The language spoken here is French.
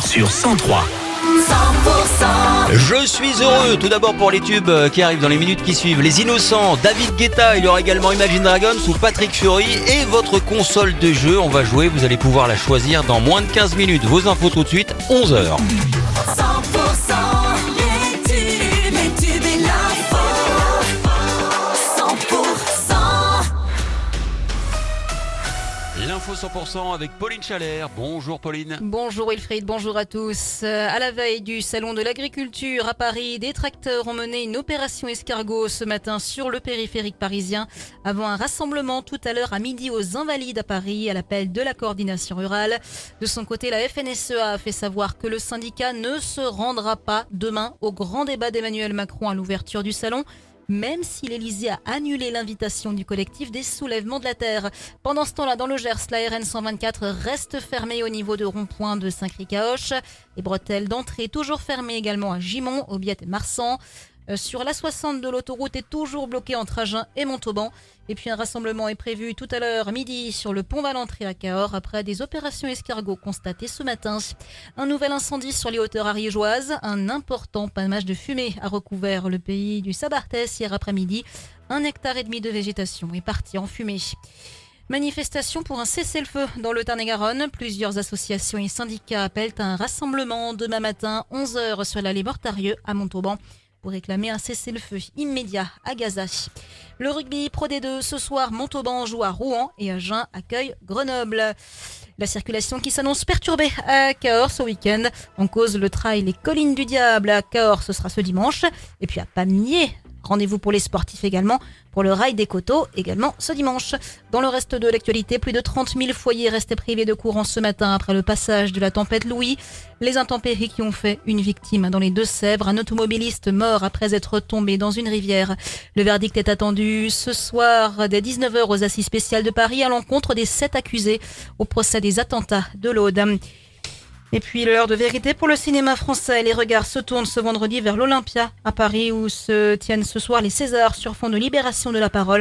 sur 103. Je suis heureux tout d'abord pour les tubes qui arrivent dans les minutes qui suivent. Les Innocents, David Guetta, il y aura également Imagine Dragons ou Patrick Fury et votre console de jeu. On va jouer, vous allez pouvoir la choisir dans moins de 15 minutes. Vos infos tout de suite, 11h. L'info 100% avec Pauline Chalère. Bonjour Pauline. Bonjour Wilfried, bonjour à tous. Euh, À la veille du Salon de l'Agriculture à Paris, des tracteurs ont mené une opération escargot ce matin sur le périphérique parisien avant un rassemblement tout à l'heure à midi aux Invalides à Paris à l'appel de la coordination rurale. De son côté, la FNSEA a fait savoir que le syndicat ne se rendra pas demain au grand débat d'Emmanuel Macron à l'ouverture du salon même si l'Elysée a annulé l'invitation du collectif des soulèvements de la Terre. Pendant ce temps-là, dans le Gers, la RN 124 reste fermée au niveau de rond-point de Saint-Cricaoche. Les bretelles d'entrée toujours fermées également à Gimont, Aubiette et Marsan. Euh, Sur la 60 de l'autoroute est toujours bloquée entre Agen et Montauban. Et puis un rassemblement est prévu tout à l'heure midi sur le pont Valentré à Cahors après des opérations escargots constatées ce matin. Un nouvel incendie sur les hauteurs ariégeoises. Un important panache de fumée a recouvert le pays du Sabartès hier après-midi. Un hectare et demi de végétation est parti en fumée. Manifestation pour un cessez-le-feu dans le Tarn-et-Garonne. Plusieurs associations et syndicats appellent à un rassemblement demain matin, 11h, sur l'allée Mortarieux à Montauban pour réclamer un cessez-le-feu immédiat à Gaza. Le rugby Pro D2 ce soir, Montauban joue à Rouen et Agen accueille Grenoble. La circulation qui s'annonce perturbée à Cahors ce week-end. En cause le trail Les Collines du Diable à Cahors, ce sera ce dimanche. Et puis à Pamiers, rendez-vous pour les sportifs également, pour le rail des coteaux également ce dimanche. Dans le reste de l'actualité, plus de 30 000 foyers restés privés de courant ce matin après le passage de la tempête Louis. Les intempéries qui ont fait une victime dans les Deux-Sèvres, un automobiliste mort après être tombé dans une rivière. Le verdict est attendu ce soir dès 19h aux assises spéciales de Paris à l'encontre des sept accusés au procès des attentats de l'Aude. Et puis l'heure de vérité pour le cinéma français. Les regards se tournent ce vendredi vers l'Olympia à Paris où se tiennent ce soir les Césars sur fond de libération de la parole.